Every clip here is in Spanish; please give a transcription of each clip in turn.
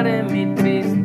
Cambiaré mi tristeza,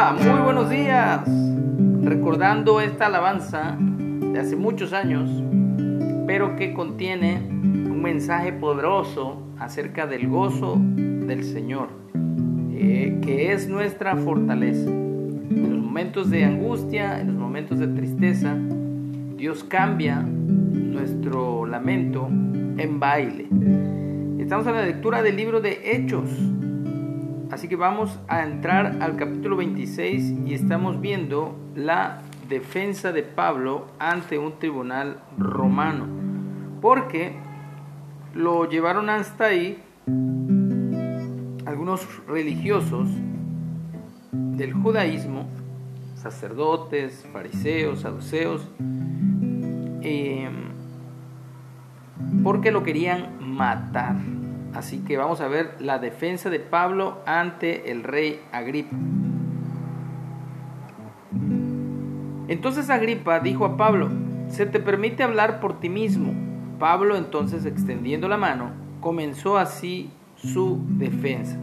Muy buenos días. Recordando esta alabanza de hace muchos años, pero que contiene un mensaje poderoso acerca del gozo del Señor, eh, que es nuestra fortaleza. En los momentos de angustia, en los momentos de tristeza, Dios cambia nuestro lamento en baile. Estamos en la lectura del libro de Hechos. Así que vamos a entrar al capítulo 26 y estamos viendo la defensa de Pablo ante un tribunal romano. Porque lo llevaron hasta ahí algunos religiosos del judaísmo, sacerdotes, fariseos, saduceos, eh, porque lo querían matar. Así que vamos a ver la defensa de Pablo ante el rey Agripa. Entonces Agripa dijo a Pablo, se te permite hablar por ti mismo. Pablo entonces extendiendo la mano, comenzó así su defensa.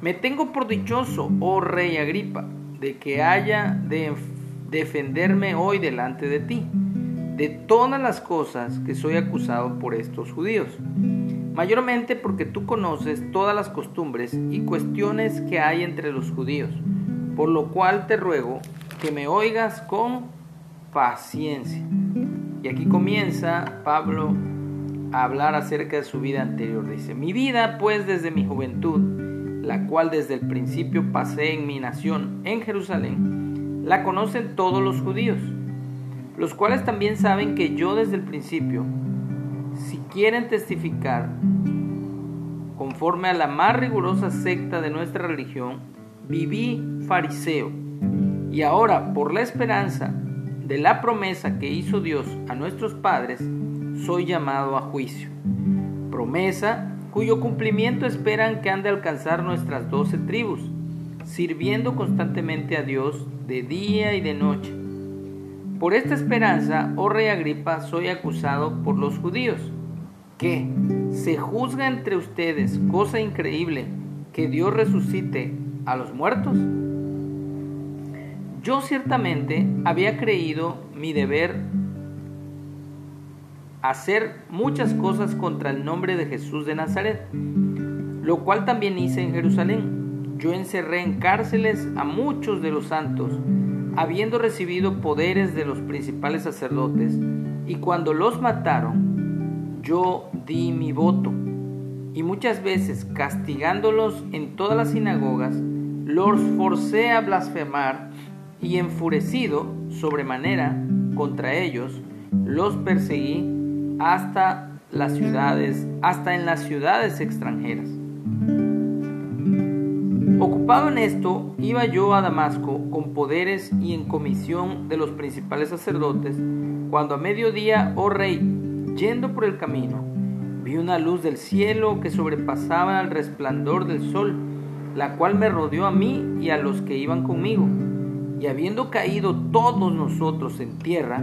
Me tengo por dichoso, oh rey Agripa, de que haya de defenderme hoy delante de ti, de todas las cosas que soy acusado por estos judíos, mayormente porque tú conoces todas las costumbres y cuestiones que hay entre los judíos, por lo cual te ruego que me oigas con paciencia. Y aquí comienza Pablo a hablar acerca de su vida anterior. Dice, mi vida pues desde mi juventud, la cual desde el principio pasé en mi nación, en Jerusalén, la conocen todos los judíos, los cuales también saben que yo desde el principio, quieren testificar, conforme a la más rigurosa secta de nuestra religión, viví fariseo. Y ahora, por la esperanza de la promesa que hizo Dios a nuestros padres, soy llamado a juicio. Promesa cuyo cumplimiento esperan que han de alcanzar nuestras doce tribus, sirviendo constantemente a Dios de día y de noche. Por esta esperanza, oh rey Agripa, soy acusado por los judíos. ¿Qué? ¿Se juzga entre ustedes, cosa increíble, que Dios resucite a los muertos? Yo ciertamente había creído mi deber hacer muchas cosas contra el nombre de Jesús de Nazaret, lo cual también hice en Jerusalén. Yo encerré en cárceles a muchos de los santos, habiendo recibido poderes de los principales sacerdotes, y cuando los mataron, yo di mi voto, y muchas veces castigándolos en todas las sinagogas, los forcé a blasfemar, y enfurecido sobremanera contra ellos, los perseguí hasta las ciudades, hasta en las ciudades extranjeras. Ocupado en esto, iba yo a Damasco con poderes y en comisión de los principales sacerdotes, cuando a mediodía, oh rey, yendo por el camino, vi una luz del cielo que sobrepasaba el resplandor del sol, la cual me rodeó a mí y a los que iban conmigo. Y habiendo caído todos nosotros en tierra,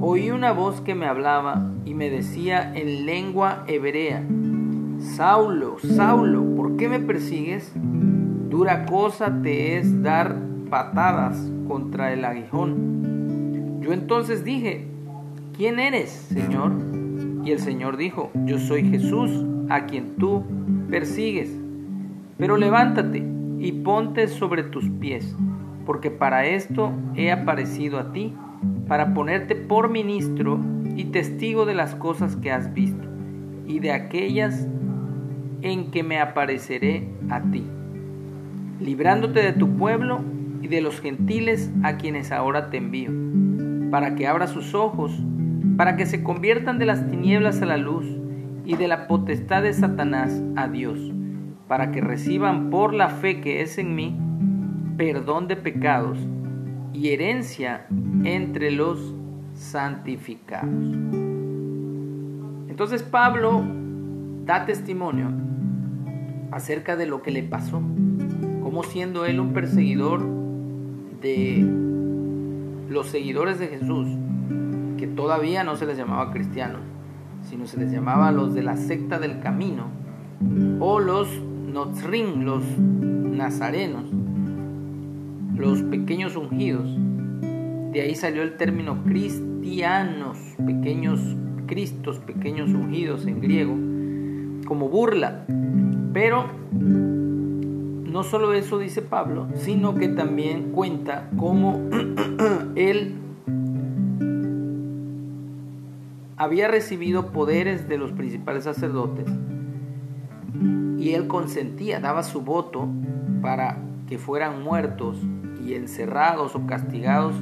oí una voz que me hablaba y me decía en lengua hebrea, Saulo, Saulo, ¿por qué me persigues? Dura cosa te es dar patadas contra el aguijón. Yo entonces dije, ¿quién eres, Señor? Y el Señor dijo, yo soy Jesús, a quien tú persigues. Pero levántate y ponte sobre tus pies, porque para esto he aparecido a ti, para ponerte por ministro y testigo de las cosas que has visto, y de aquellas en que me apareceré a ti, librándote de tu pueblo y de los gentiles a quienes ahora te envío, para que abra sus ojos, para que se conviertan de las tinieblas a la luz y de la potestad de Satanás a Dios, para que reciban por la fe que es en mí perdón de pecados y herencia entre los santificados. Entonces Pablo da testimonio acerca de lo que le pasó, como siendo él un perseguidor de los seguidores de Jesús, todavía no se les llamaba cristianos, sino se les llamaba los de la secta del camino, o los Notzrin, los nazarenos, los pequeños ungidos. De ahí salió el término cristianos, pequeños cristos, pequeños ungidos en griego, como burla. Pero no solo eso dice Pablo, sino que también cuenta cómo él había recibido poderes de los principales sacerdotes y él consentía, daba su voto para que fueran muertos y encerrados o castigados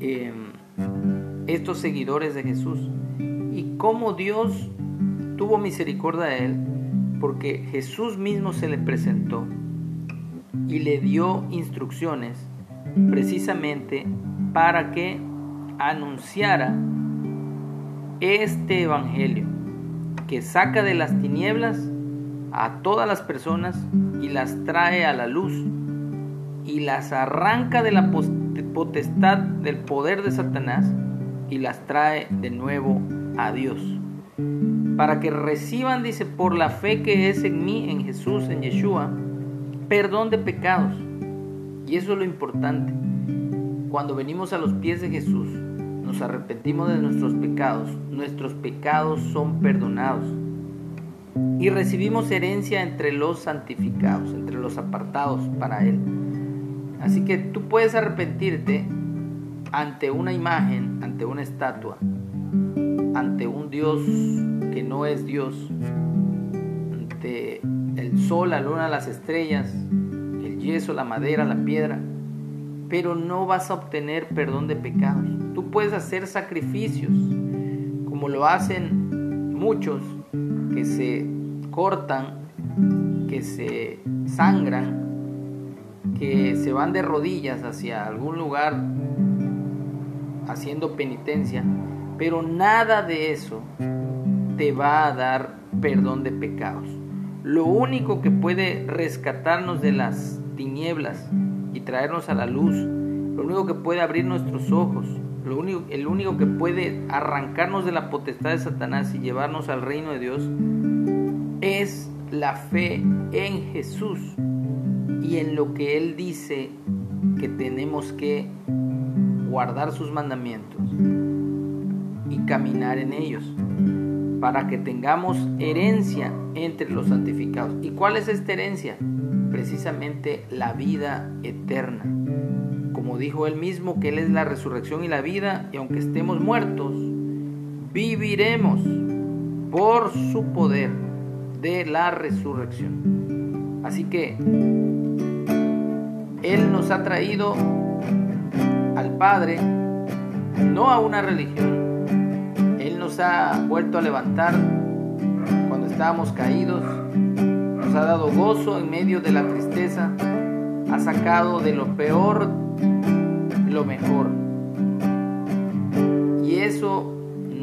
eh, estos seguidores de Jesús. Y cómo Dios tuvo misericordia de él, porque Jesús mismo se le presentó y le dio instrucciones precisamente para que anunciara este evangelio que saca de las tinieblas a todas las personas y las trae a la luz y las arranca de la potestad del poder de Satanás y las trae de nuevo a Dios para que reciban, dice, por la fe que es en mí, en Jesús, en Yeshua, perdón de pecados. Y eso es lo importante. Cuando venimos a los pies de Jesús, nos arrepentimos de nuestros pecados, nuestros pecados son perdonados. Y recibimos herencia entre los santificados, entre los apartados para Él. Así que tú puedes arrepentirte ante una imagen, ante una estatua, ante un Dios que no es Dios, ante el sol, la luna, las estrellas, el yeso, la madera, la piedra, pero no vas a obtener perdón de pecados. Tú puedes hacer sacrificios, como lo hacen muchos que se cortan, que se sangran, que se van de rodillas hacia algún lugar haciendo penitencia, pero nada de eso te va a dar perdón de pecados. Lo único que puede rescatarnos de las tinieblas y traernos a la luz, lo único que puede abrir nuestros ojos, lo único, el único que puede arrancarnos de la potestad de Satanás y llevarnos al reino de Dios, es la fe en Jesús y en lo que Él dice que tenemos que guardar sus mandamientos y caminar en ellos para que tengamos herencia entre los santificados. ¿Y cuál es esta herencia? Precisamente la vida eterna. Como dijo él mismo que él es la resurrección y la vida, y aunque estemos muertos, viviremos por su poder de la resurrección. Así que Él nos ha traído al Padre, no a una religión, ha vuelto a levantar cuando estábamos caídos, nos ha dado gozo en medio de la tristeza, ha sacado de lo peor lo mejor. Y eso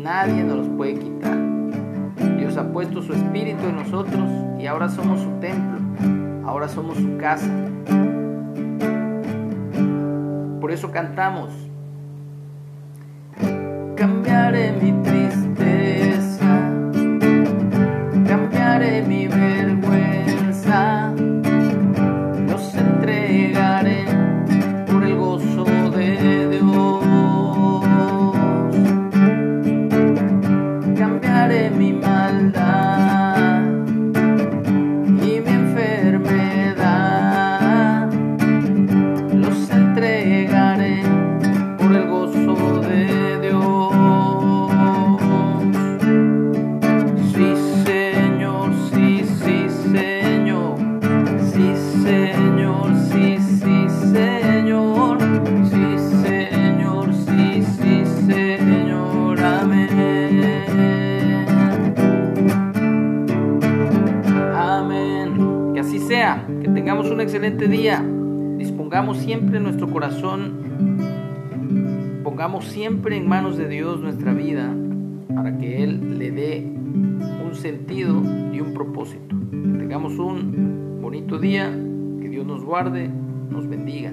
nadie nos puede quitar. Dios ha puesto su espíritu en nosotros y ahora somos su templo, ahora somos su casa. Por eso cantamos. Cambiaré mi. Un excelente día. Dispongamos siempre nuestro corazón, pongamos siempre en manos de Dios nuestra vida para que Él le dé un sentido y un propósito. tengamos un bonito día, que Dios nos guarde, nos bendiga.